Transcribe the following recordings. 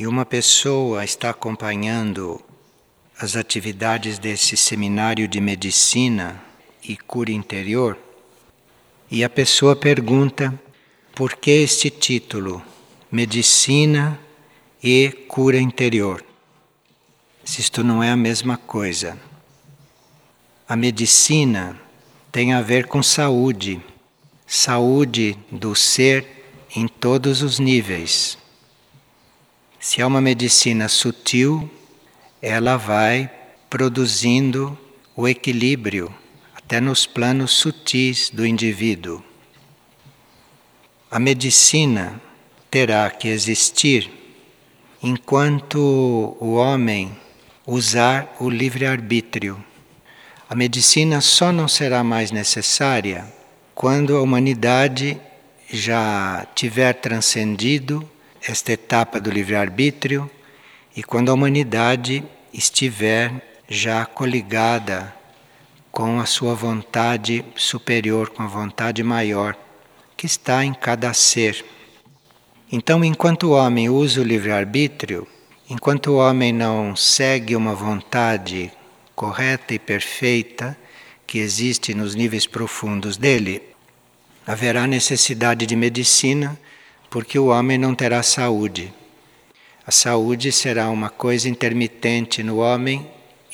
e uma pessoa está acompanhando as atividades desse seminário de medicina e cura interior, e a pessoa pergunta por que este título, Medicina e Cura Interior? Se isto não é a mesma coisa. A medicina tem a ver com saúde, saúde do ser em todos os níveis. Se é uma medicina sutil, ela vai produzindo o equilíbrio até nos planos sutis do indivíduo. A medicina terá que existir enquanto o homem usar o livre-arbítrio. A medicina só não será mais necessária quando a humanidade já tiver transcendido esta etapa do livre-arbítrio e quando a humanidade estiver já coligada com a sua vontade superior, com a vontade maior que está em cada ser. Então, enquanto o homem usa o livre-arbítrio, enquanto o homem não segue uma vontade correta e perfeita que existe nos níveis profundos dele, haverá necessidade de medicina porque o homem não terá saúde. A saúde será uma coisa intermitente no homem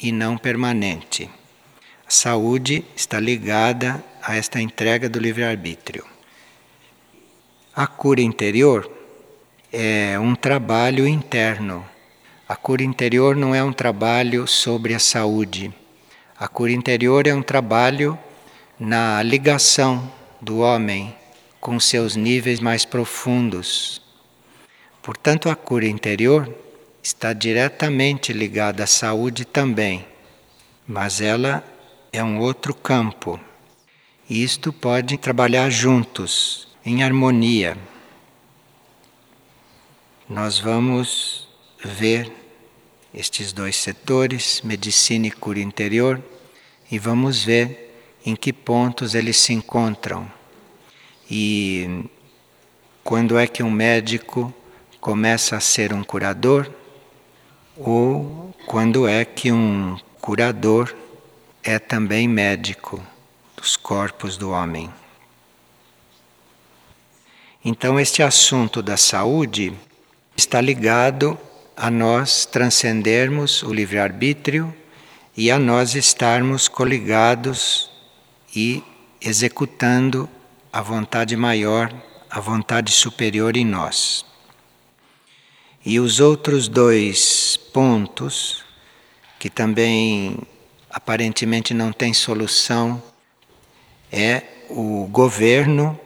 e não permanente. A saúde está ligada a esta entrega do livre-arbítrio. A cura interior é um trabalho interno. A cura interior não é um trabalho sobre a saúde. A cura interior é um trabalho na ligação do homem com seus níveis mais profundos. Portanto, a cura interior está diretamente ligada à saúde também, mas ela é um outro campo. E isto pode trabalhar juntos, em harmonia. Nós vamos ver estes dois setores, medicina e cura interior, e vamos ver em que pontos eles se encontram e quando é que um médico começa a ser um curador? Ou quando é que um curador é também médico dos corpos do homem? Então, este assunto da saúde está ligado a nós transcendermos o livre-arbítrio e a nós estarmos coligados e executando a vontade maior, a vontade superior em nós. E os outros dois pontos, que também aparentemente não têm solução, é o governo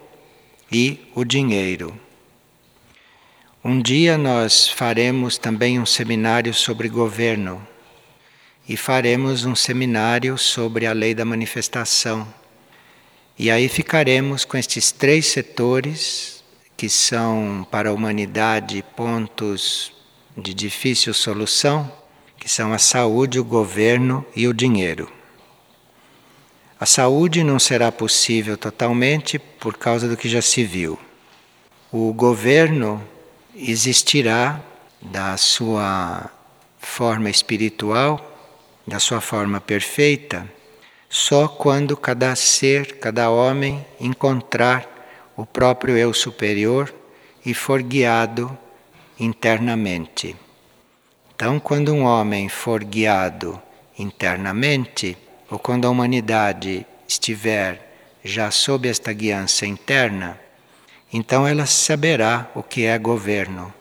e o dinheiro. Um dia nós faremos também um seminário sobre governo e faremos um seminário sobre a lei da manifestação e aí ficaremos com estes três setores que são para a humanidade pontos de difícil solução, que são a saúde, o governo e o dinheiro. A saúde não será possível totalmente por causa do que já se viu. O governo existirá da sua forma espiritual, da sua forma perfeita só quando cada ser, cada homem encontrar o próprio eu superior e for guiado internamente. Então, quando um homem for guiado internamente, ou quando a humanidade estiver já sob esta guiança interna, então ela saberá o que é governo.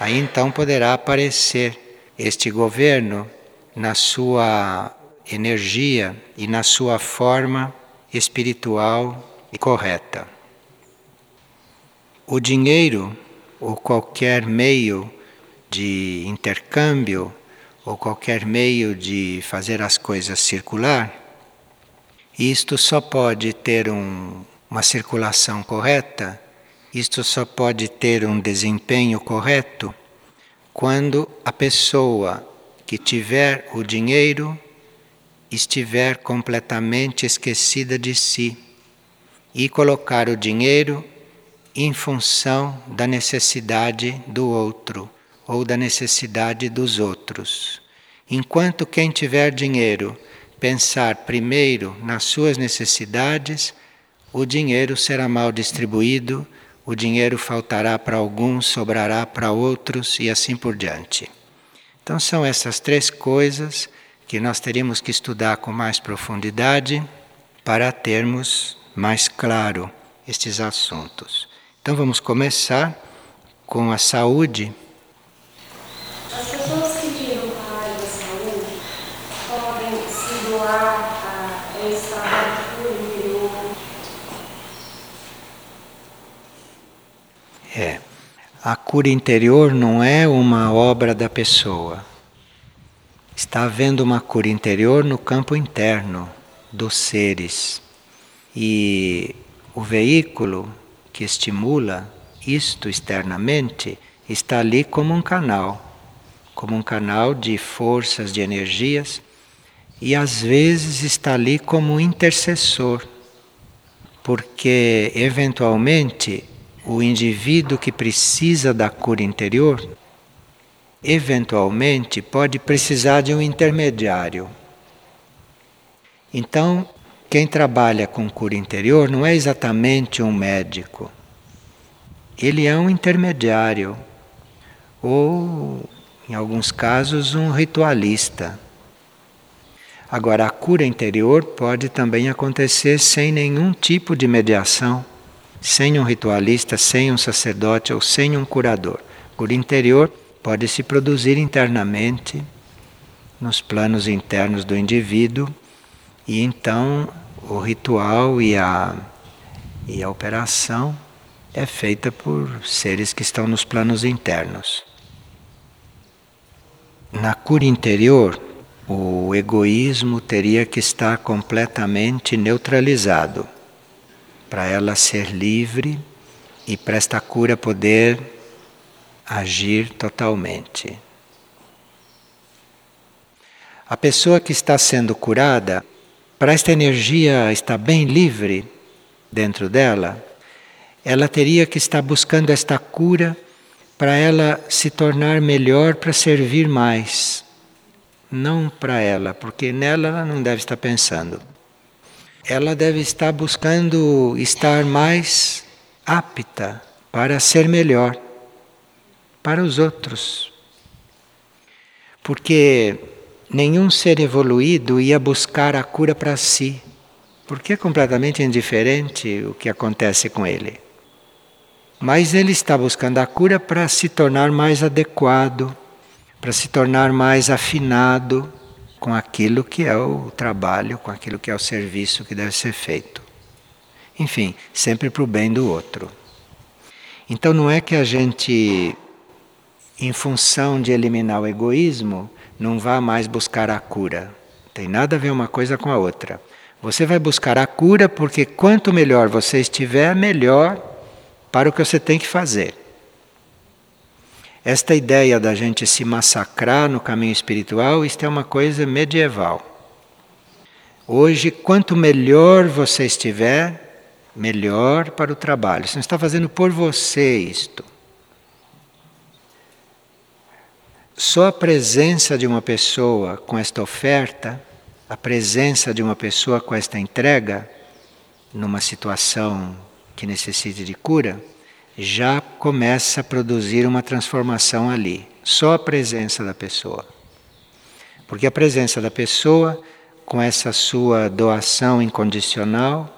Aí então poderá aparecer este governo na sua energia e na sua forma espiritual e correta. O dinheiro ou qualquer meio de intercâmbio ou qualquer meio de fazer as coisas circular, isto só pode ter um, uma circulação correta, isto só pode ter um desempenho correto quando a pessoa que tiver o dinheiro estiver completamente esquecida de si e colocar o dinheiro em função da necessidade do outro ou da necessidade dos outros. Enquanto quem tiver dinheiro pensar primeiro nas suas necessidades, o dinheiro será mal distribuído, o dinheiro faltará para alguns, sobrará para outros e assim por diante. Então, são essas três coisas que nós teríamos que estudar com mais profundidade para termos mais claro estes assuntos. Então, vamos começar com a saúde. As pessoas que viram a área da saúde podem se doar a interior. É. A cura interior não é uma obra da pessoa. Está havendo uma cura interior no campo interno dos seres. E o veículo que estimula isto externamente está ali como um canal como um canal de forças, de energias, e às vezes está ali como um intercessor, porque eventualmente o indivíduo que precisa da cura interior, eventualmente pode precisar de um intermediário. Então, quem trabalha com cura interior não é exatamente um médico. Ele é um intermediário ou em alguns casos, um ritualista. Agora, a cura interior pode também acontecer sem nenhum tipo de mediação, sem um ritualista, sem um sacerdote ou sem um curador. Cura interior pode se produzir internamente, nos planos internos do indivíduo, e então o ritual e a, e a operação é feita por seres que estão nos planos internos. Na cura interior, o egoísmo teria que estar completamente neutralizado para ela ser livre e para esta cura poder agir totalmente. A pessoa que está sendo curada, para esta energia estar bem livre dentro dela, ela teria que estar buscando esta cura para ela se tornar melhor para servir mais. Não para ela, porque nela ela não deve estar pensando. Ela deve estar buscando estar mais apta para ser melhor para os outros. Porque nenhum ser evoluído ia buscar a cura para si, porque é completamente indiferente o que acontece com ele. Mas ele está buscando a cura para se tornar mais adequado, para se tornar mais afinado com aquilo que é o trabalho, com aquilo que é o serviço que deve ser feito. Enfim, sempre para o bem do outro. Então não é que a gente, em função de eliminar o egoísmo, não vá mais buscar a cura. Tem nada a ver uma coisa com a outra. Você vai buscar a cura porque quanto melhor você estiver, melhor para o que você tem que fazer. Esta ideia da gente se massacrar no caminho espiritual, isto é uma coisa medieval. Hoje, quanto melhor você estiver, melhor para o trabalho. Você não está fazendo por você isto. Só a presença de uma pessoa com esta oferta, a presença de uma pessoa com esta entrega, numa situação que necessite de cura, já começa a produzir uma transformação ali. Só a presença da pessoa. Porque a presença da pessoa, com essa sua doação incondicional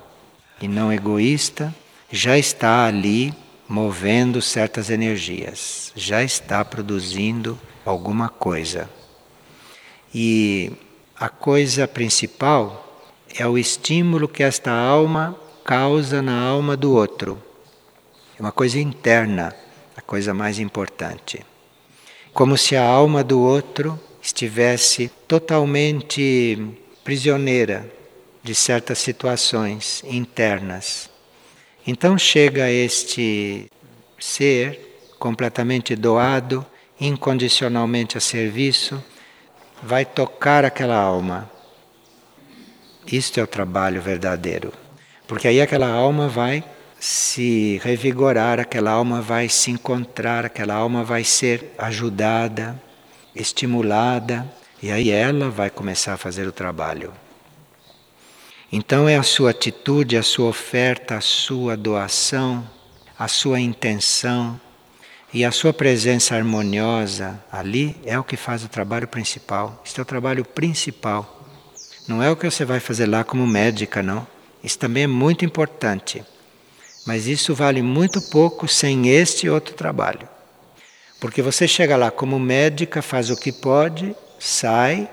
e não egoísta, já está ali movendo certas energias, já está produzindo alguma coisa. E a coisa principal é o estímulo que esta alma causa na alma do outro. É uma coisa interna, a coisa mais importante. Como se a alma do outro estivesse totalmente prisioneira de certas situações internas. Então chega este ser completamente doado, incondicionalmente a serviço, vai tocar aquela alma. Isto é o trabalho verdadeiro. Porque aí aquela alma vai se revigorar, aquela alma vai se encontrar, aquela alma vai ser ajudada, estimulada, e aí ela vai começar a fazer o trabalho. Então é a sua atitude, a sua oferta, a sua doação, a sua intenção e a sua presença harmoniosa ali é o que faz o trabalho principal. Este é o trabalho principal. Não é o que você vai fazer lá como médica, não. Isso também é muito importante. Mas isso vale muito pouco sem este outro trabalho. Porque você chega lá como médica, faz o que pode, sai,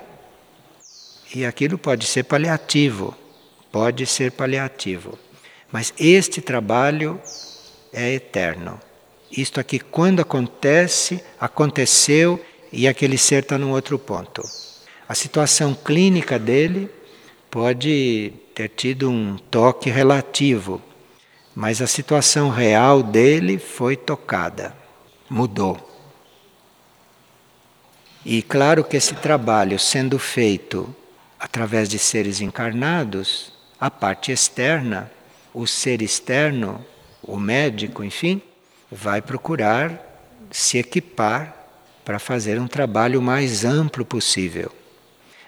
e aquilo pode ser paliativo pode ser paliativo. Mas este trabalho é eterno. Isto aqui, quando acontece, aconteceu e aquele ser está num outro ponto. A situação clínica dele pode ter tido um toque relativo, mas a situação real dele foi tocada, mudou. E claro que esse trabalho sendo feito através de seres encarnados, a parte externa, o ser externo, o médico, enfim, vai procurar se equipar para fazer um trabalho mais amplo possível.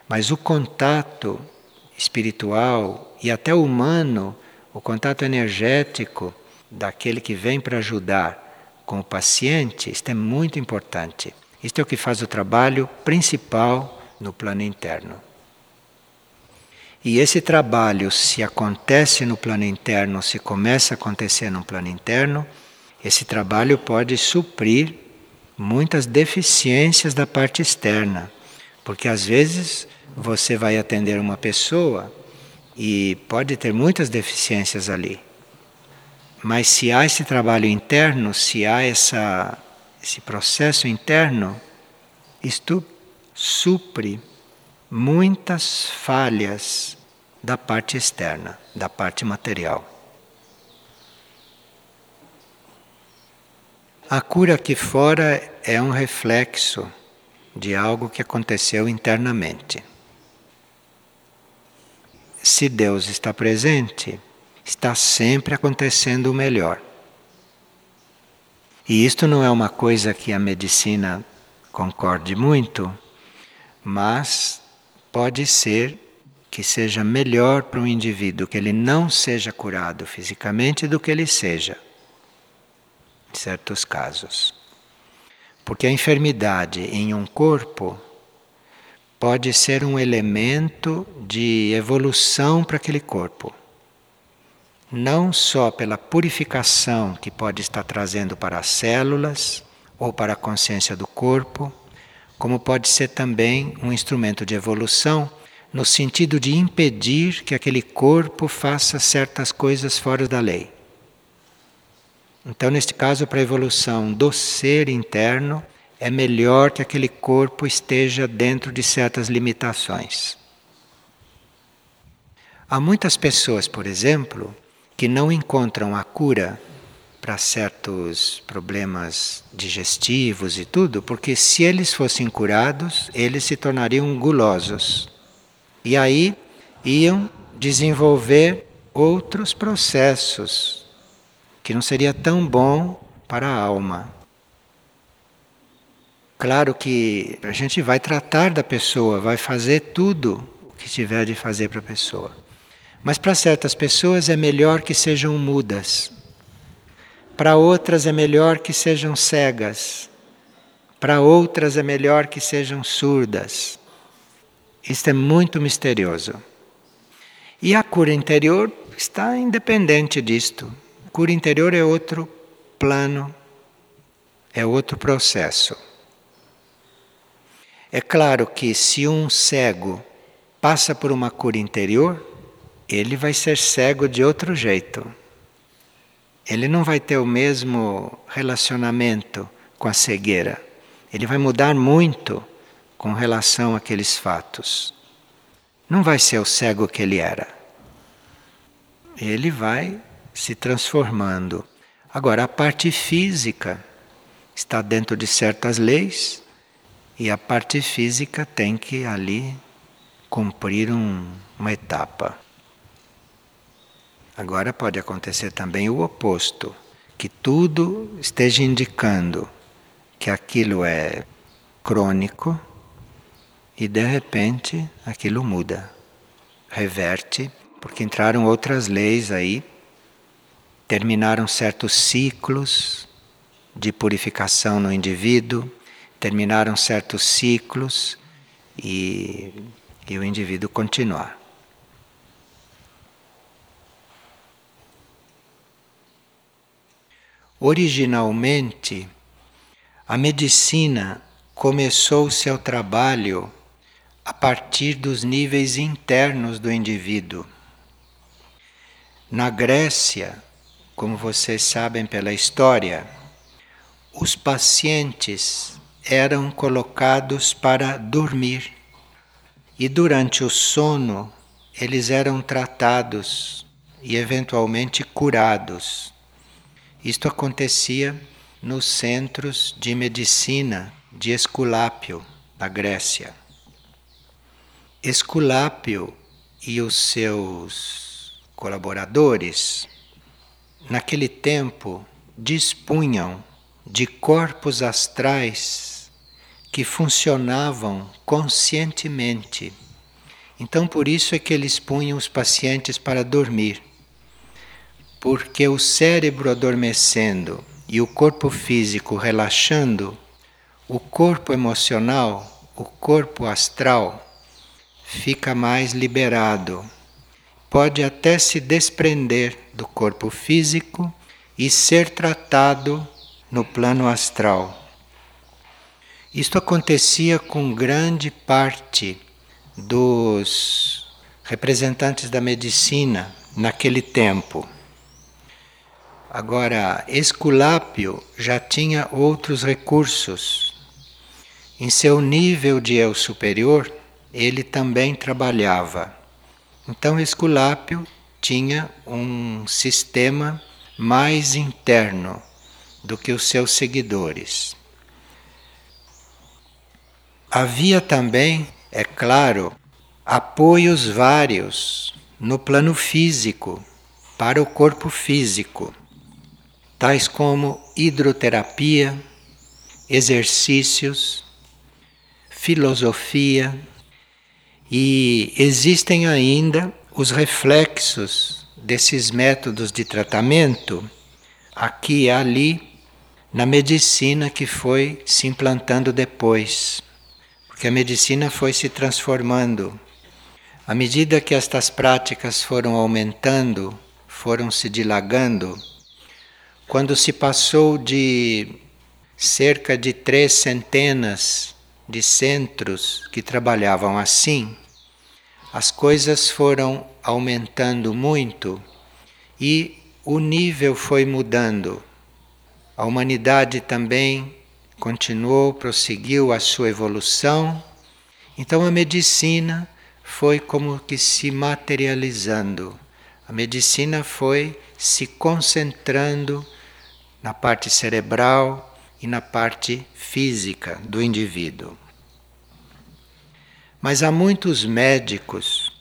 Mas o contato espiritual e até humano, o contato energético daquele que vem para ajudar com o paciente, isto é muito importante. Isto é o que faz o trabalho principal no plano interno. E esse trabalho, se acontece no plano interno, se começa a acontecer no plano interno, esse trabalho pode suprir muitas deficiências da parte externa. Porque às vezes você vai atender uma pessoa e pode ter muitas deficiências ali. Mas se há esse trabalho interno, se há essa, esse processo interno, isto supre muitas falhas da parte externa, da parte material. A cura aqui fora é um reflexo de algo que aconteceu internamente. Se Deus está presente, está sempre acontecendo o melhor. E isto não é uma coisa que a medicina concorde muito, mas pode ser que seja melhor para um indivíduo que ele não seja curado fisicamente do que ele seja, em certos casos. Porque a enfermidade em um corpo pode ser um elemento de evolução para aquele corpo. Não só pela purificação que pode estar trazendo para as células ou para a consciência do corpo, como pode ser também um instrumento de evolução no sentido de impedir que aquele corpo faça certas coisas fora da lei. Então, neste caso, para a evolução do ser interno, é melhor que aquele corpo esteja dentro de certas limitações. Há muitas pessoas, por exemplo, que não encontram a cura para certos problemas digestivos e tudo, porque se eles fossem curados, eles se tornariam gulosos. E aí iam desenvolver outros processos que não seria tão bom para a alma. Claro que a gente vai tratar da pessoa, vai fazer tudo o que tiver de fazer para a pessoa. Mas para certas pessoas é melhor que sejam mudas. Para outras é melhor que sejam cegas. Para outras é melhor que sejam surdas. Isto é muito misterioso. E a cura interior está independente disto. A cura interior é outro plano, é outro processo. É claro que se um cego passa por uma cura interior, ele vai ser cego de outro jeito. Ele não vai ter o mesmo relacionamento com a cegueira. Ele vai mudar muito com relação àqueles fatos. Não vai ser o cego que ele era. Ele vai se transformando. Agora, a parte física está dentro de certas leis e a parte física tem que ali cumprir um, uma etapa. Agora pode acontecer também o oposto, que tudo esteja indicando que aquilo é crônico e de repente aquilo muda, reverte, porque entraram outras leis aí, terminaram certos ciclos de purificação no indivíduo, terminaram certos ciclos e, e o indivíduo continuar. Originalmente, a medicina começou seu trabalho a partir dos níveis internos do indivíduo. Na Grécia, como vocês sabem pela história, os pacientes eram colocados para dormir e durante o sono eles eram tratados e eventualmente curados. Isto acontecia nos centros de medicina de Esculápio, na Grécia. Esculápio e os seus colaboradores, naquele tempo, dispunham de corpos astrais que funcionavam conscientemente. Então, por isso é que eles punham os pacientes para dormir porque o cérebro adormecendo e o corpo físico relaxando, o corpo emocional, o corpo astral, fica mais liberado. Pode até se desprender do corpo físico e ser tratado no plano astral. Isto acontecia com grande parte dos representantes da medicina naquele tempo. Agora, Esculápio já tinha outros recursos. Em seu nível de eu superior, ele também trabalhava. Então, Esculápio tinha um sistema mais interno do que os seus seguidores. Havia também, é claro, apoios vários no plano físico, para o corpo físico tais como hidroterapia, exercícios, filosofia, e existem ainda os reflexos desses métodos de tratamento aqui e ali na medicina que foi se implantando depois, porque a medicina foi se transformando. À medida que estas práticas foram aumentando, foram se dilagando, quando se passou de cerca de três centenas de centros que trabalhavam assim, as coisas foram aumentando muito e o nível foi mudando. A humanidade também continuou, prosseguiu a sua evolução. Então a medicina foi como que se materializando. A medicina foi se concentrando na parte cerebral e na parte física do indivíduo. Mas há muitos médicos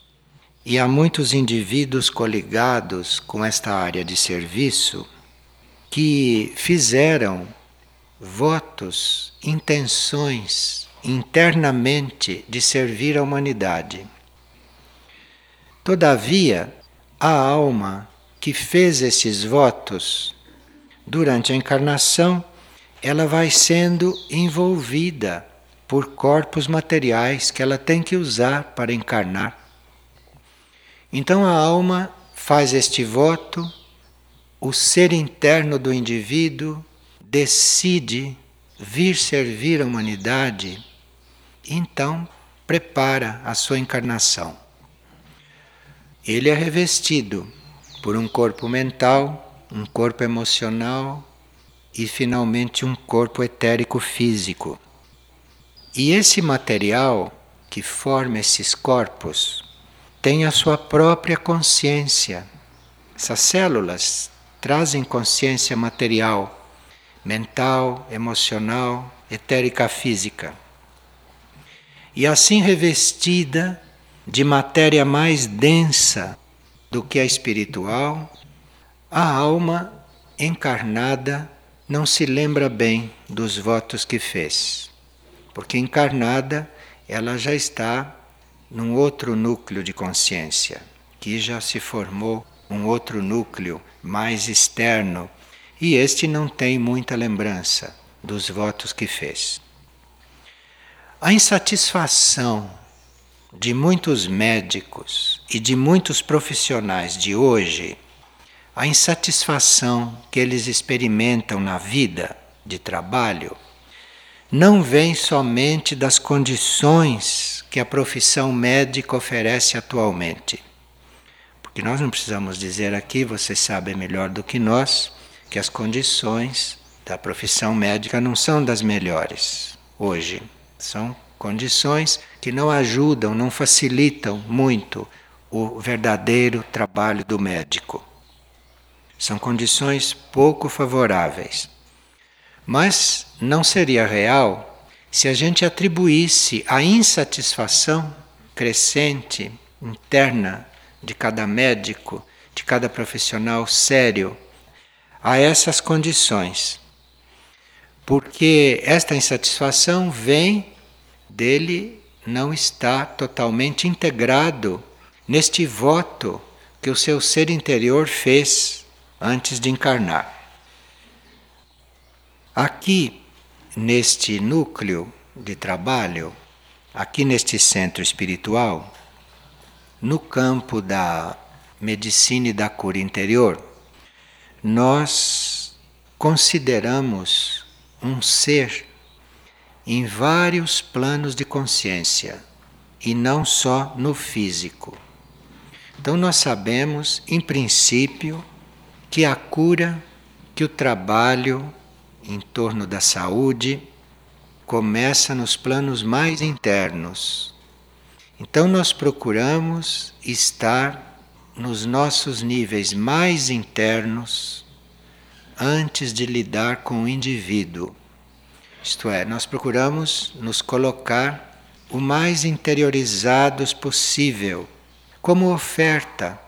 e há muitos indivíduos coligados com esta área de serviço que fizeram votos, intenções internamente de servir a humanidade. Todavia, a alma que fez esses votos durante a encarnação, ela vai sendo envolvida por corpos materiais que ela tem que usar para encarnar. Então a alma faz este voto, o ser interno do indivíduo decide vir servir a humanidade, então prepara a sua encarnação. Ele é revestido por um corpo mental um corpo emocional e finalmente um corpo etérico físico. E esse material que forma esses corpos tem a sua própria consciência. Essas células trazem consciência material, mental, emocional, etérica física. E assim revestida de matéria mais densa do que a espiritual, a alma encarnada não se lembra bem dos votos que fez. Porque encarnada ela já está num outro núcleo de consciência, que já se formou um outro núcleo mais externo, e este não tem muita lembrança dos votos que fez. A insatisfação de muitos médicos e de muitos profissionais de hoje, a insatisfação que eles experimentam na vida de trabalho, não vem somente das condições que a profissão médica oferece atualmente. Porque nós não precisamos dizer aqui, vocês sabem melhor do que nós, que as condições da profissão médica não são das melhores hoje. São condições que não ajudam, não facilitam muito o verdadeiro trabalho do médico. São condições pouco favoráveis. Mas não seria real se a gente atribuísse a insatisfação crescente interna de cada médico, de cada profissional sério, a essas condições. Porque esta insatisfação vem dele não estar totalmente integrado neste voto que o seu ser interior fez antes de encarnar. Aqui, neste núcleo de trabalho, aqui neste centro espiritual, no campo da medicina e da cura interior, nós consideramos um ser em vários planos de consciência e não só no físico. Então, nós sabemos, em princípio, que a cura, que o trabalho em torno da saúde começa nos planos mais internos. Então nós procuramos estar nos nossos níveis mais internos antes de lidar com o indivíduo. Isto é, nós procuramos nos colocar o mais interiorizados possível como oferta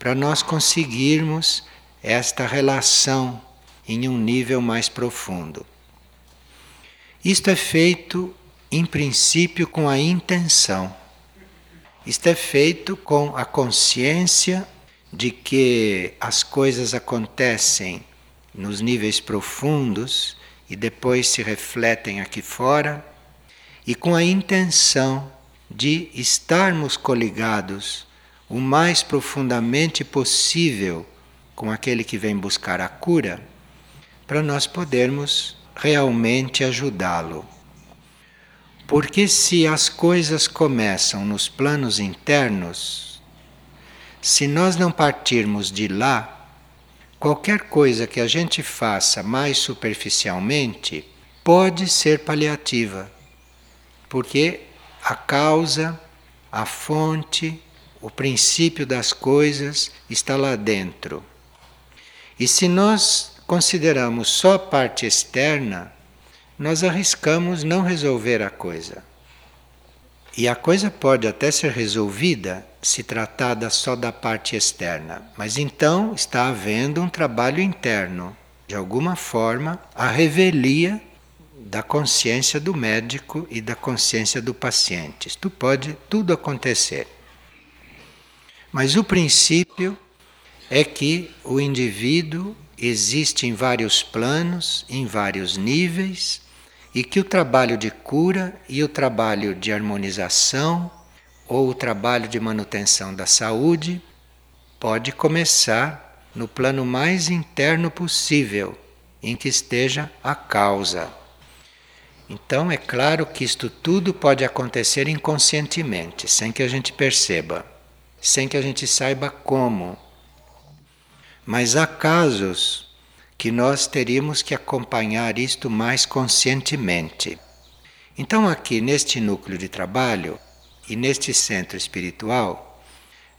para nós conseguirmos esta relação em um nível mais profundo. Isto é feito, em princípio, com a intenção. Isto é feito com a consciência de que as coisas acontecem nos níveis profundos e depois se refletem aqui fora, e com a intenção de estarmos coligados o mais profundamente possível com aquele que vem buscar a cura para nós podermos realmente ajudá-lo. Porque se as coisas começam nos planos internos, se nós não partirmos de lá, qualquer coisa que a gente faça mais superficialmente pode ser paliativa, porque a causa, a fonte, o princípio das coisas está lá dentro. E se nós consideramos só a parte externa, nós arriscamos não resolver a coisa. E a coisa pode até ser resolvida se tratada só da parte externa, mas então está havendo um trabalho interno, de alguma forma, a revelia da consciência do médico e da consciência do paciente. Isto pode tudo acontecer. Mas o princípio é que o indivíduo existe em vários planos, em vários níveis, e que o trabalho de cura e o trabalho de harmonização ou o trabalho de manutenção da saúde pode começar no plano mais interno possível, em que esteja a causa. Então é claro que isto tudo pode acontecer inconscientemente, sem que a gente perceba, sem que a gente saiba como. Mas há casos que nós teríamos que acompanhar isto mais conscientemente. Então, aqui neste núcleo de trabalho e neste centro espiritual,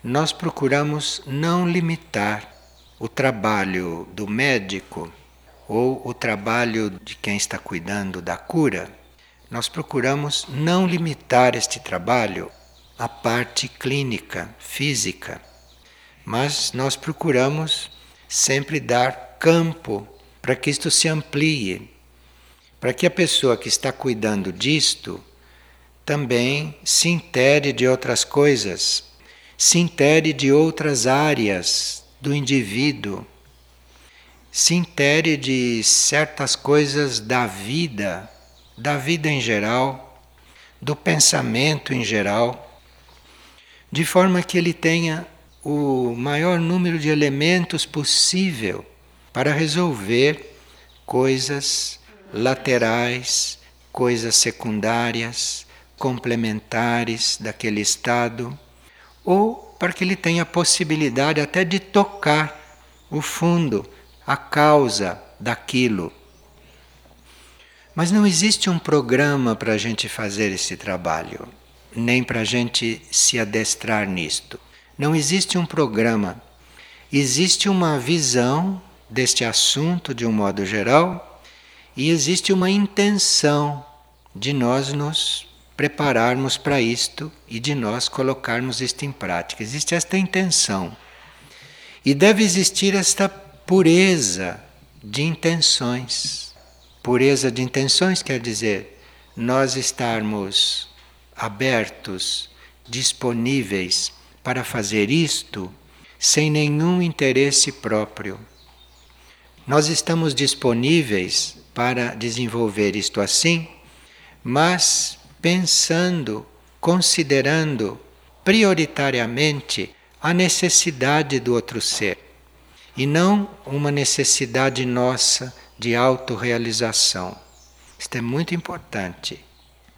nós procuramos não limitar o trabalho do médico ou o trabalho de quem está cuidando da cura. Nós procuramos não limitar este trabalho à parte clínica, física mas nós procuramos sempre dar campo para que isto se amplie, para que a pessoa que está cuidando disto também se intere de outras coisas, se intere de outras áreas do indivíduo, se intere de certas coisas da vida, da vida em geral, do pensamento em geral, de forma que ele tenha o maior número de elementos possível para resolver coisas laterais, coisas secundárias, complementares daquele estado, ou para que ele tenha possibilidade até de tocar o fundo, a causa daquilo. Mas não existe um programa para a gente fazer esse trabalho, nem para a gente se adestrar nisto. Não existe um programa. Existe uma visão deste assunto de um modo geral e existe uma intenção de nós nos prepararmos para isto e de nós colocarmos isto em prática. Existe esta intenção. E deve existir esta pureza de intenções. Pureza de intenções quer dizer nós estarmos abertos, disponíveis para fazer isto sem nenhum interesse próprio. Nós estamos disponíveis para desenvolver isto assim, mas pensando, considerando prioritariamente a necessidade do outro ser e não uma necessidade nossa de autorrealização. Isto é muito importante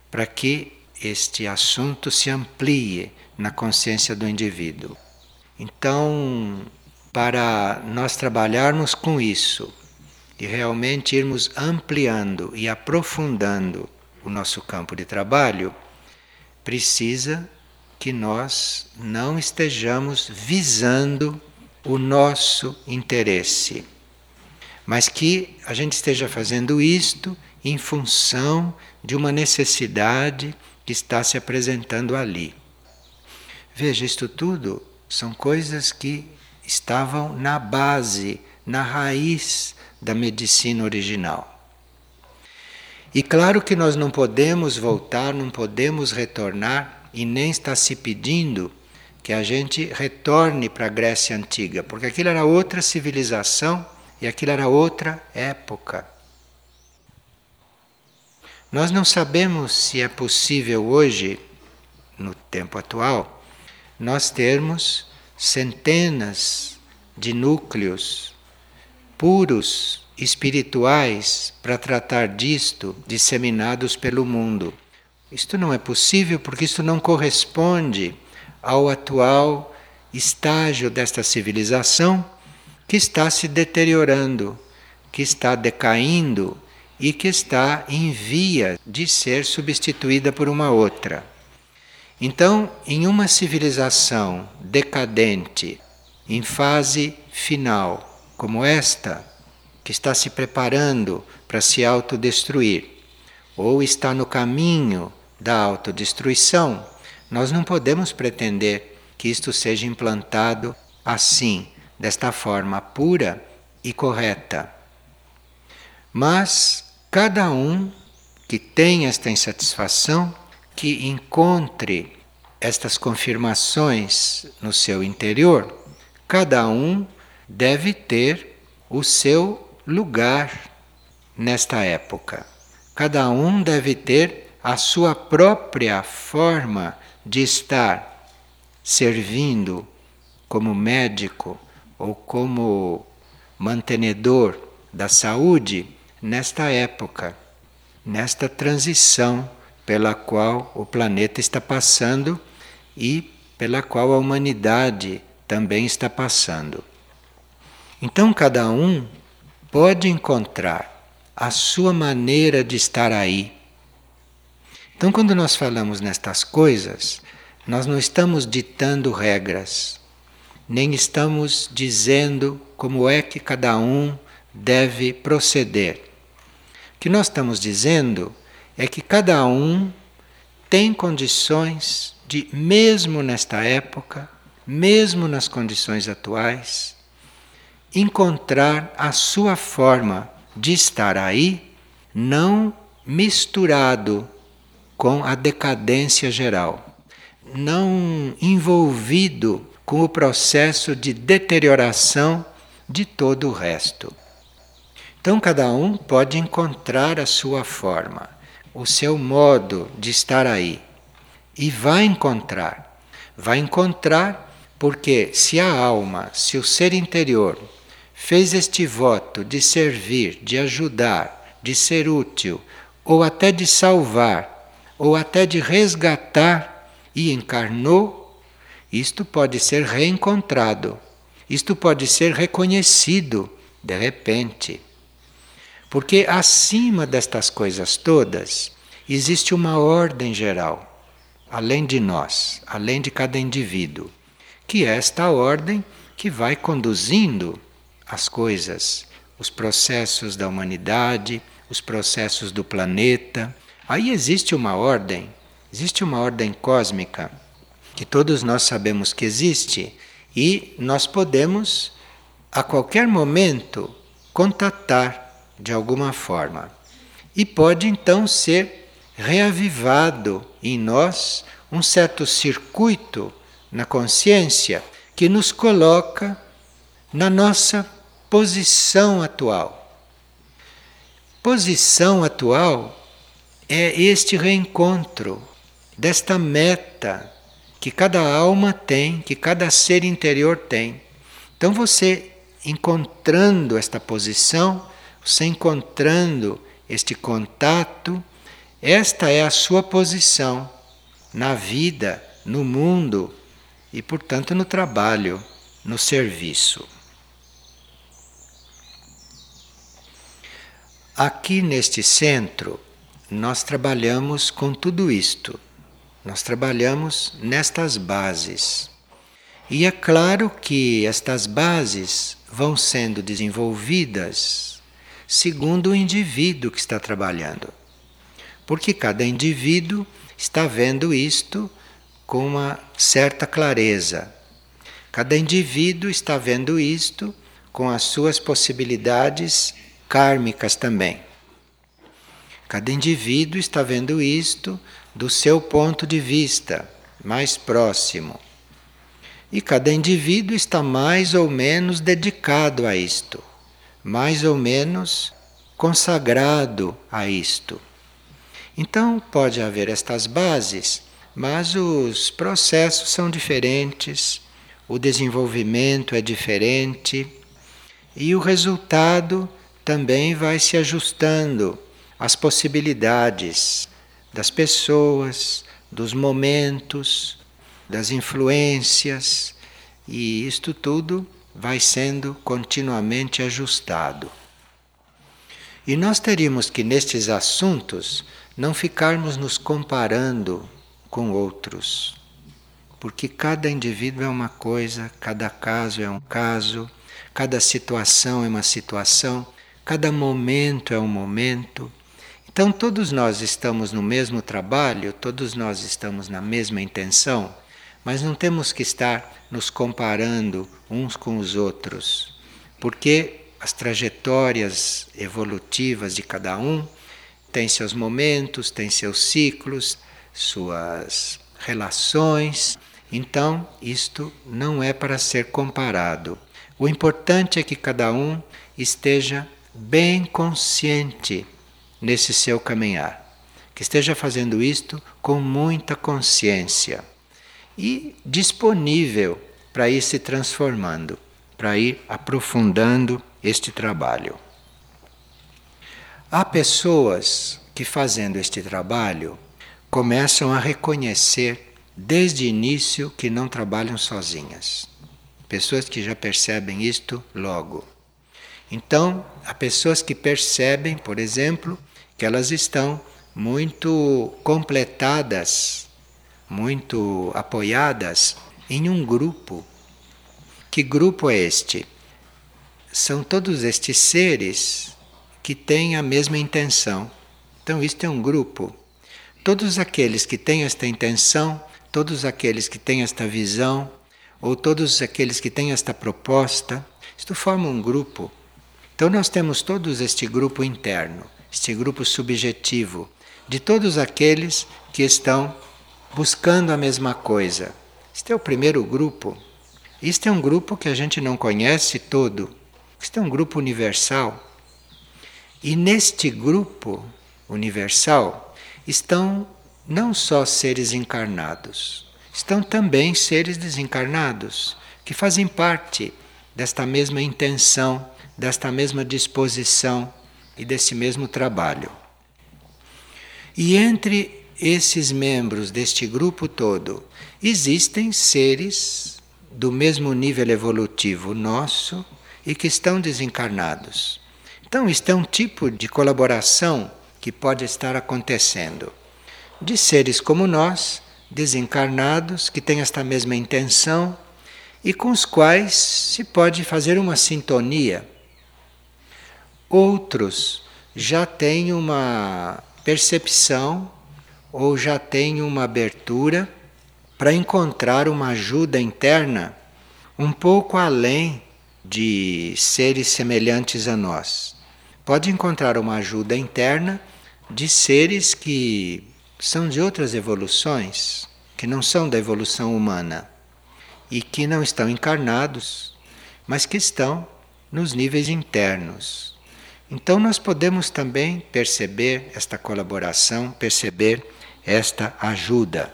para que este assunto se amplie na consciência do indivíduo. Então, para nós trabalharmos com isso e realmente irmos ampliando e aprofundando o nosso campo de trabalho, precisa que nós não estejamos visando o nosso interesse, mas que a gente esteja fazendo isto em função de uma necessidade que está se apresentando ali. Veja, isto tudo são coisas que estavam na base, na raiz da medicina original. E claro que nós não podemos voltar, não podemos retornar, e nem está se pedindo que a gente retorne para a Grécia Antiga, porque aquilo era outra civilização e aquilo era outra época. Nós não sabemos se é possível hoje, no tempo atual, nós termos centenas de núcleos puros espirituais para tratar disto disseminados pelo mundo. Isto não é possível porque isto não corresponde ao atual estágio desta civilização que está se deteriorando, que está decaindo e que está em via de ser substituída por uma outra. Então, em uma civilização decadente, em fase final, como esta, que está se preparando para se autodestruir, ou está no caminho da autodestruição, nós não podemos pretender que isto seja implantado assim, desta forma pura e correta. Mas cada um que tem esta insatisfação que encontre estas confirmações no seu interior, cada um deve ter o seu lugar nesta época. Cada um deve ter a sua própria forma de estar servindo como médico ou como mantenedor da saúde nesta época, nesta transição pela qual o planeta está passando e pela qual a humanidade também está passando. Então, cada um pode encontrar a sua maneira de estar aí. Então, quando nós falamos nestas coisas, nós não estamos ditando regras, nem estamos dizendo como é que cada um deve proceder. O que nós estamos dizendo é que cada um tem condições de, mesmo nesta época, mesmo nas condições atuais, encontrar a sua forma de estar aí, não misturado com a decadência geral, não envolvido com o processo de deterioração de todo o resto. Então, cada um pode encontrar a sua forma, o seu modo de estar aí. E vai encontrar. Vai encontrar porque, se a alma, se o ser interior fez este voto de servir, de ajudar, de ser útil, ou até de salvar, ou até de resgatar e encarnou, isto pode ser reencontrado, isto pode ser reconhecido de repente. Porque acima destas coisas todas existe uma ordem geral, além de nós, além de cada indivíduo, que é esta ordem que vai conduzindo as coisas, os processos da humanidade, os processos do planeta. Aí existe uma ordem, existe uma ordem cósmica que todos nós sabemos que existe e nós podemos a qualquer momento contatar de alguma forma. E pode então ser reavivado em nós um certo circuito na consciência que nos coloca na nossa posição atual. Posição atual é este reencontro desta meta que cada alma tem, que cada ser interior tem. Então você encontrando esta posição, você encontrando este contato, esta é a sua posição na vida, no mundo e, portanto, no trabalho, no serviço. Aqui neste centro, nós trabalhamos com tudo isto. Nós trabalhamos nestas bases. E é claro que estas bases vão sendo desenvolvidas segundo o indivíduo que está trabalhando. Porque cada indivíduo está vendo isto com uma certa clareza. Cada indivíduo está vendo isto com as suas possibilidades kármicas também. Cada indivíduo está vendo isto do seu ponto de vista mais próximo. E cada indivíduo está mais ou menos dedicado a isto mais ou menos consagrado a isto. Então pode haver estas bases, mas os processos são diferentes, o desenvolvimento é diferente e o resultado também vai se ajustando às possibilidades das pessoas, dos momentos, das influências, e isto tudo vai sendo continuamente ajustado. E nós teríamos que, nestes assuntos, não ficarmos nos comparando com outros, porque cada indivíduo é uma coisa, cada caso é um caso, cada situação é uma situação, cada momento é um momento. Então, todos nós estamos no mesmo trabalho, todos nós estamos na mesma intenção, mas não temos que estar nos comparando uns com os outros, porque as trajetórias evolutivas de cada um têm seus momentos, têm seus ciclos, suas relações. Então, isto não é para ser comparado. O importante é que cada um esteja bem consciente nesse seu caminhar, que esteja fazendo isto com muita consciência e disponível para ir se transformando, para ir aprofundando este trabalho. Há pessoas que, fazendo este trabalho, começam a reconhecer desde o início que não trabalham sozinhas. Pessoas que já percebem isto logo. Então, há pessoas que percebem, por exemplo, que elas estão muito completadas muito apoiadas em um grupo. Que grupo é este? São todos estes seres que têm a mesma intenção. Então, isto é um grupo. Todos aqueles que têm esta intenção, todos aqueles que têm esta visão, ou todos aqueles que têm esta proposta, isto forma um grupo. Então nós temos todos este grupo interno, este grupo subjetivo, de todos aqueles que estão buscando a mesma coisa. Este é o primeiro grupo. Este é um grupo que a gente não conhece todo. Este é um grupo universal. E neste grupo universal estão não só seres encarnados, estão também seres desencarnados, que fazem parte desta mesma intenção, desta mesma disposição e desse mesmo trabalho. E entre esses membros deste grupo todo, existem seres do mesmo nível evolutivo nosso e que estão desencarnados. Então, isto é um tipo de colaboração que pode estar acontecendo. De seres como nós, desencarnados, que têm esta mesma intenção e com os quais se pode fazer uma sintonia. Outros já têm uma percepção ou já tem uma abertura para encontrar uma ajuda interna um pouco além de seres semelhantes a nós. Pode encontrar uma ajuda interna de seres que são de outras evoluções, que não são da evolução humana e que não estão encarnados, mas que estão nos níveis internos. Então nós podemos também perceber esta colaboração, perceber esta ajuda.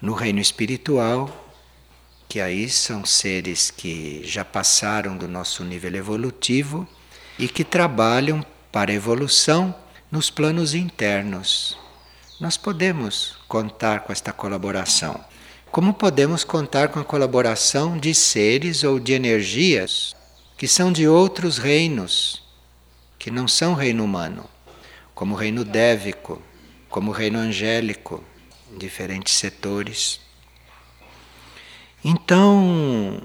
No reino espiritual, que aí são seres que já passaram do nosso nível evolutivo e que trabalham para a evolução nos planos internos. Nós podemos contar com esta colaboração. Como podemos contar com a colaboração de seres ou de energias que são de outros reinos, que não são reino humano, como o reino dévico, como o reino angélico, em diferentes setores. Então,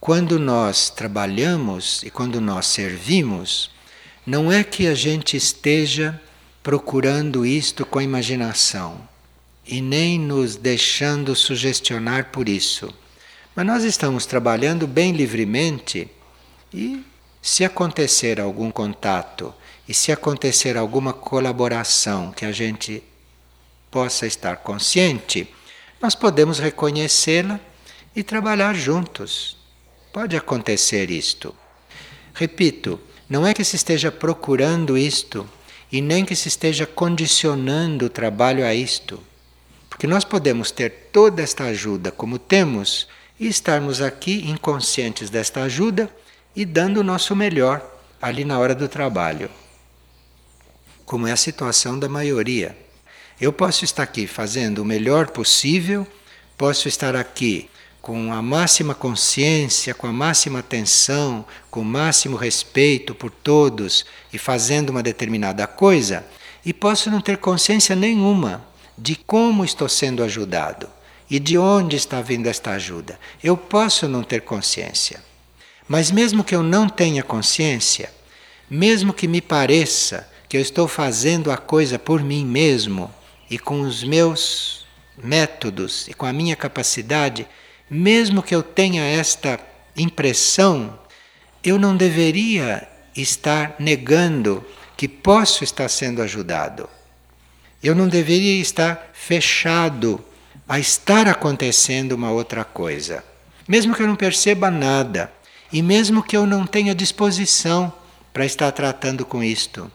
quando nós trabalhamos e quando nós servimos, não é que a gente esteja procurando isto com a imaginação e nem nos deixando sugestionar por isso. Mas nós estamos trabalhando bem livremente e, se acontecer algum contato e se acontecer alguma colaboração que a gente possa estar consciente, nós podemos reconhecê-la e trabalhar juntos. Pode acontecer isto. Repito, não é que se esteja procurando isto e nem que se esteja condicionando o trabalho a isto. Porque nós podemos ter toda esta ajuda como temos e estarmos aqui inconscientes desta ajuda e dando o nosso melhor ali na hora do trabalho como é a situação da maioria. Eu posso estar aqui fazendo o melhor possível, posso estar aqui com a máxima consciência, com a máxima atenção, com o máximo respeito por todos e fazendo uma determinada coisa, e posso não ter consciência nenhuma de como estou sendo ajudado e de onde está vindo esta ajuda. Eu posso não ter consciência. Mas mesmo que eu não tenha consciência, mesmo que me pareça que eu estou fazendo a coisa por mim mesmo e com os meus métodos e com a minha capacidade, mesmo que eu tenha esta impressão, eu não deveria estar negando que posso estar sendo ajudado. Eu não deveria estar fechado a estar acontecendo uma outra coisa. Mesmo que eu não perceba nada e mesmo que eu não tenha disposição para estar tratando com isto.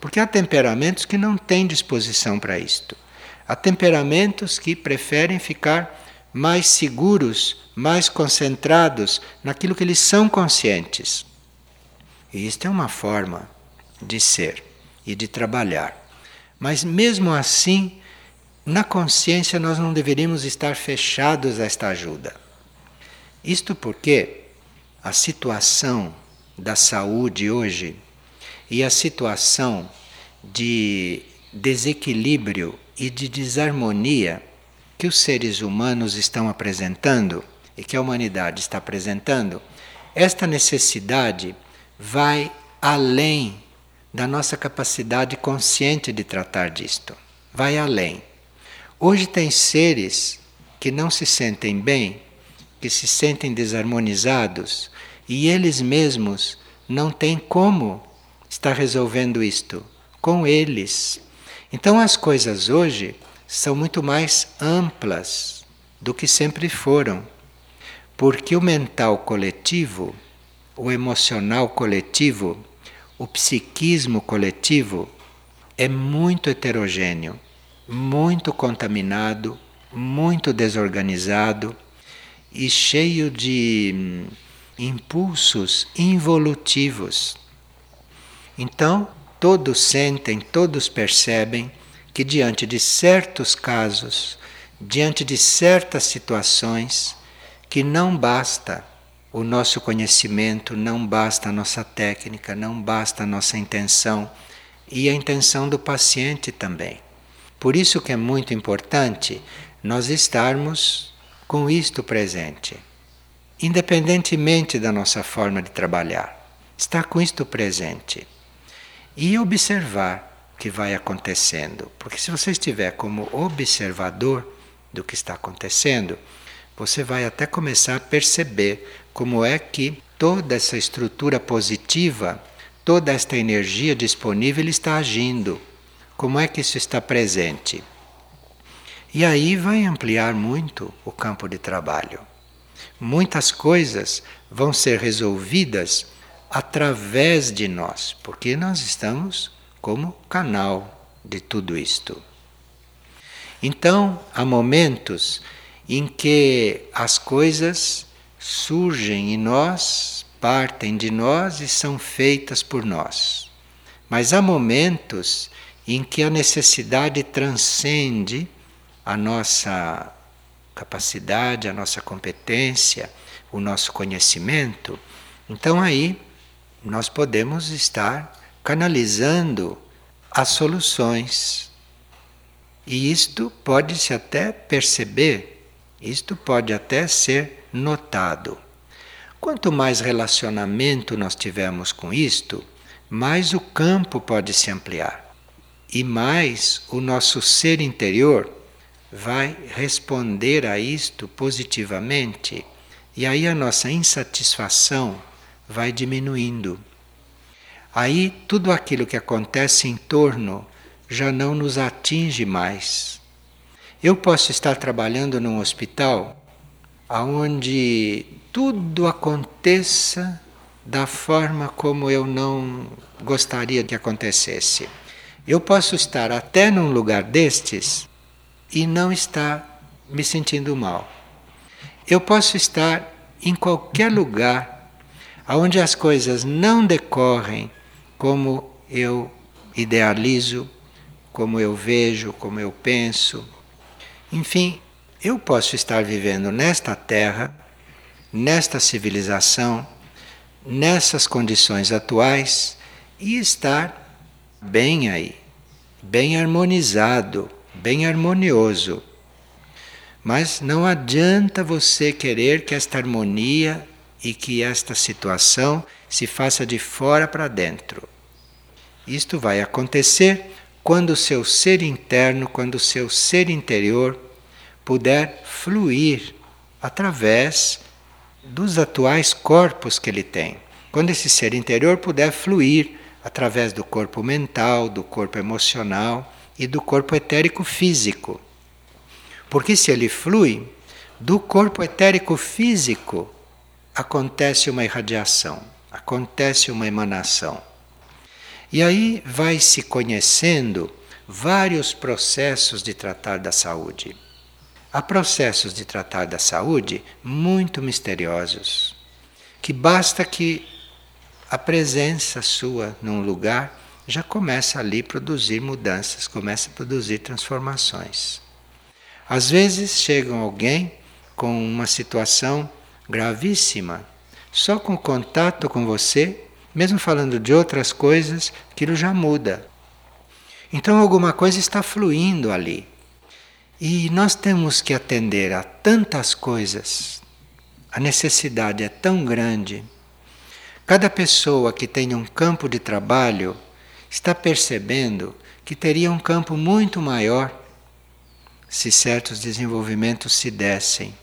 Porque há temperamentos que não têm disposição para isto. Há temperamentos que preferem ficar mais seguros, mais concentrados naquilo que eles são conscientes. E isto é uma forma de ser e de trabalhar. Mas mesmo assim, na consciência nós não deveríamos estar fechados a esta ajuda. Isto porque a situação da saúde hoje e a situação de desequilíbrio e de desarmonia que os seres humanos estão apresentando e que a humanidade está apresentando, esta necessidade vai além da nossa capacidade consciente de tratar disto. Vai além. Hoje tem seres que não se sentem bem que se sentem desarmonizados e eles mesmos não têm como estar resolvendo isto com eles. Então as coisas hoje são muito mais amplas do que sempre foram, porque o mental coletivo, o emocional coletivo, o psiquismo coletivo é muito heterogêneo, muito contaminado, muito desorganizado e cheio de hum, impulsos involutivos. Então, todos sentem, todos percebem que diante de certos casos, diante de certas situações, que não basta o nosso conhecimento, não basta a nossa técnica, não basta a nossa intenção e a intenção do paciente também. Por isso que é muito importante nós estarmos com isto presente, independentemente da nossa forma de trabalhar. Estar com isto presente e observar o que vai acontecendo. Porque se você estiver como observador do que está acontecendo, você vai até começar a perceber como é que toda essa estrutura positiva, toda esta energia disponível está agindo. Como é que isso está presente? E aí vai ampliar muito o campo de trabalho. Muitas coisas vão ser resolvidas através de nós, porque nós estamos como canal de tudo isto. Então, há momentos em que as coisas surgem em nós, partem de nós e são feitas por nós. Mas há momentos em que a necessidade transcende a nossa capacidade, a nossa competência, o nosso conhecimento. Então aí nós podemos estar canalizando as soluções. E isto pode-se até perceber, isto pode até ser notado. Quanto mais relacionamento nós tivermos com isto, mais o campo pode se ampliar e mais o nosso ser interior vai responder a isto positivamente, e aí a nossa insatisfação vai diminuindo. Aí tudo aquilo que acontece em torno já não nos atinge mais. Eu posso estar trabalhando num hospital onde tudo aconteça da forma como eu não gostaria que acontecesse. Eu posso estar até num lugar destes e não estar me sentindo mal. Eu posso estar em qualquer lugar onde as coisas não decorrem como eu idealizo, como eu vejo, como eu penso. Enfim, eu posso estar vivendo nesta terra, nesta civilização, nessas condições atuais e estar bem aí, bem harmonizado, bem harmonioso. Mas não adianta você querer que esta harmonia e que esta situação se faça de fora para dentro. Isto vai acontecer quando o seu ser interno, quando o seu ser interior puder fluir através dos atuais corpos que ele tem. Quando esse ser interior puder fluir através do corpo mental, do corpo emocional e do corpo etérico físico. Porque se ele flui, do corpo etérico físico acontece uma irradiação, acontece uma emanação. E aí vai se conhecendo vários processos de tratar da saúde. Há processos de tratar da saúde muito misteriosos, que basta que a presença sua num lugar já começa ali a produzir mudanças, começa a produzir transformações. Às vezes chega alguém com uma situação gravíssima. Só com contato com você, mesmo falando de outras coisas, aquilo já muda. Então alguma coisa está fluindo ali. E nós temos que atender a tantas coisas. A necessidade é tão grande. Cada pessoa que tem um campo de trabalho está percebendo que teria um campo muito maior se certos desenvolvimentos se dessem.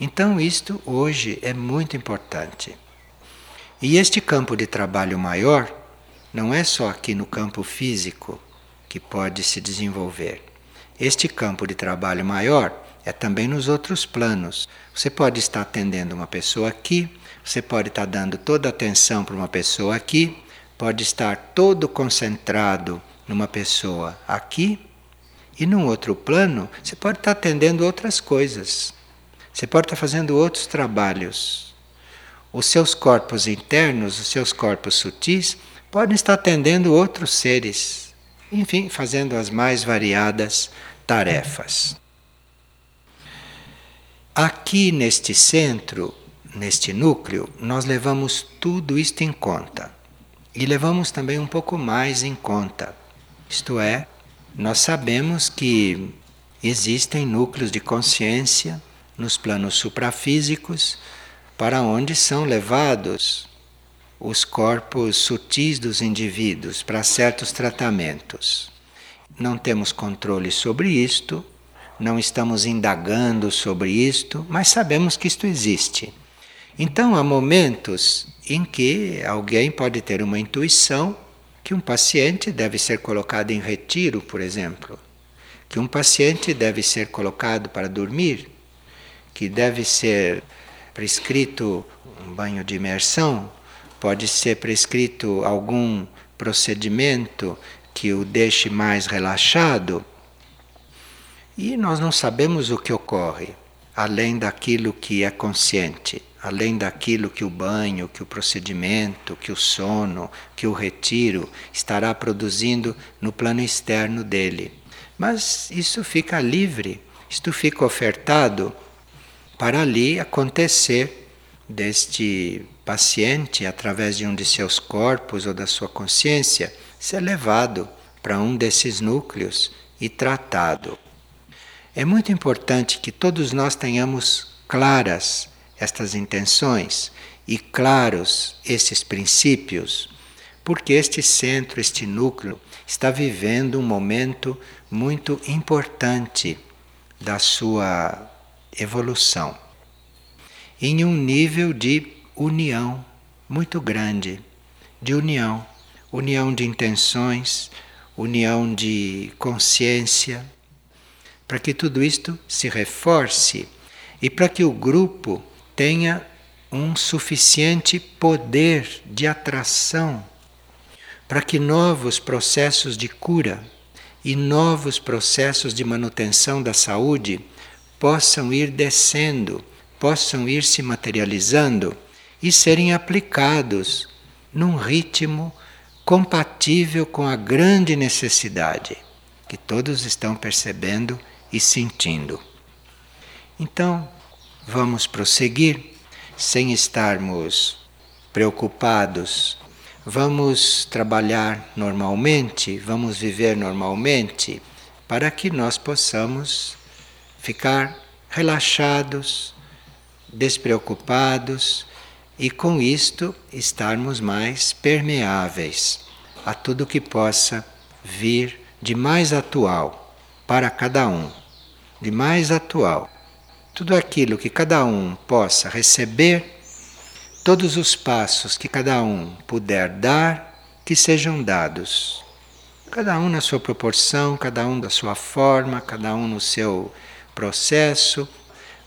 Então, isto hoje é muito importante. E este campo de trabalho maior não é só aqui no campo físico que pode se desenvolver. Este campo de trabalho maior é também nos outros planos. Você pode estar atendendo uma pessoa aqui, você pode estar dando toda a atenção para uma pessoa aqui, pode estar todo concentrado numa pessoa aqui, e num outro plano, você pode estar atendendo outras coisas. Você pode estar fazendo outros trabalhos. Os seus corpos internos, os seus corpos sutis, podem estar atendendo outros seres. Enfim, fazendo as mais variadas tarefas. Aqui neste centro, neste núcleo, nós levamos tudo isto em conta. E levamos também um pouco mais em conta. Isto é, nós sabemos que existem núcleos de consciência nos planos suprafísicos para onde são levados os corpos sutis dos indivíduos para certos tratamentos. Não temos controle sobre isto, não estamos indagando sobre isto, mas sabemos que isto existe. Então há momentos em que alguém pode ter uma intuição que um paciente deve ser colocado em retiro, por exemplo, que um paciente deve ser colocado para dormir, que deve ser prescrito um banho de imersão, pode ser prescrito algum procedimento que o deixe mais relaxado e nós não sabemos o que ocorre além daquilo que é consciente, além daquilo que o banho, que o procedimento, que o sono, que o retiro estará produzindo no plano externo dele. Mas isso fica livre, isto fica ofertado para ali acontecer deste paciente, através de um de seus corpos ou da sua consciência, ser levado para um desses núcleos e tratado. É muito importante que todos nós tenhamos claras estas intenções e claros esses princípios, porque este centro, este núcleo, está vivendo um momento muito importante da sua evolução, em um nível de união muito grande de união união de intenções, união de consciência para que tudo isto se reforce e para que o grupo tenha um suficiente poder de atração para que novos processos de cura e novos processos de manutenção da saúde possam ir descendo, possam ir se materializando e serem aplicados num ritmo compatível com a grande necessidade que todos estão percebendo e sentindo. Então, vamos prosseguir sem estarmos preocupados. Vamos trabalhar normalmente, vamos viver normalmente, para que nós possamos ficar relaxados, despreocupados e com isto estarmos mais permeáveis a tudo que possa vir de mais atual para cada um de mais atual. Tudo aquilo que cada um possa receber, todos os passos que cada um puder dar, que sejam dados. Cada um na sua proporção, cada um da sua forma, cada um no seu processo,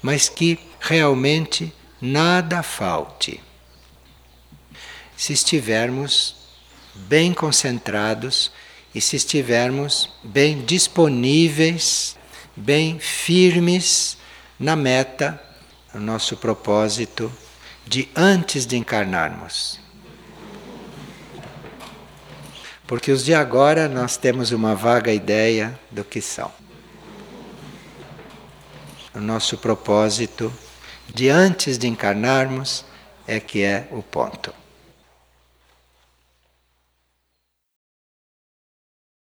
mas que realmente nada falte. Se estivermos bem concentrados e se estivermos bem disponíveis bem firmes na meta, no nosso propósito de antes de encarnarmos. Porque os de agora nós temos uma vaga ideia do que são. O nosso propósito de antes de encarnarmos é que é o ponto.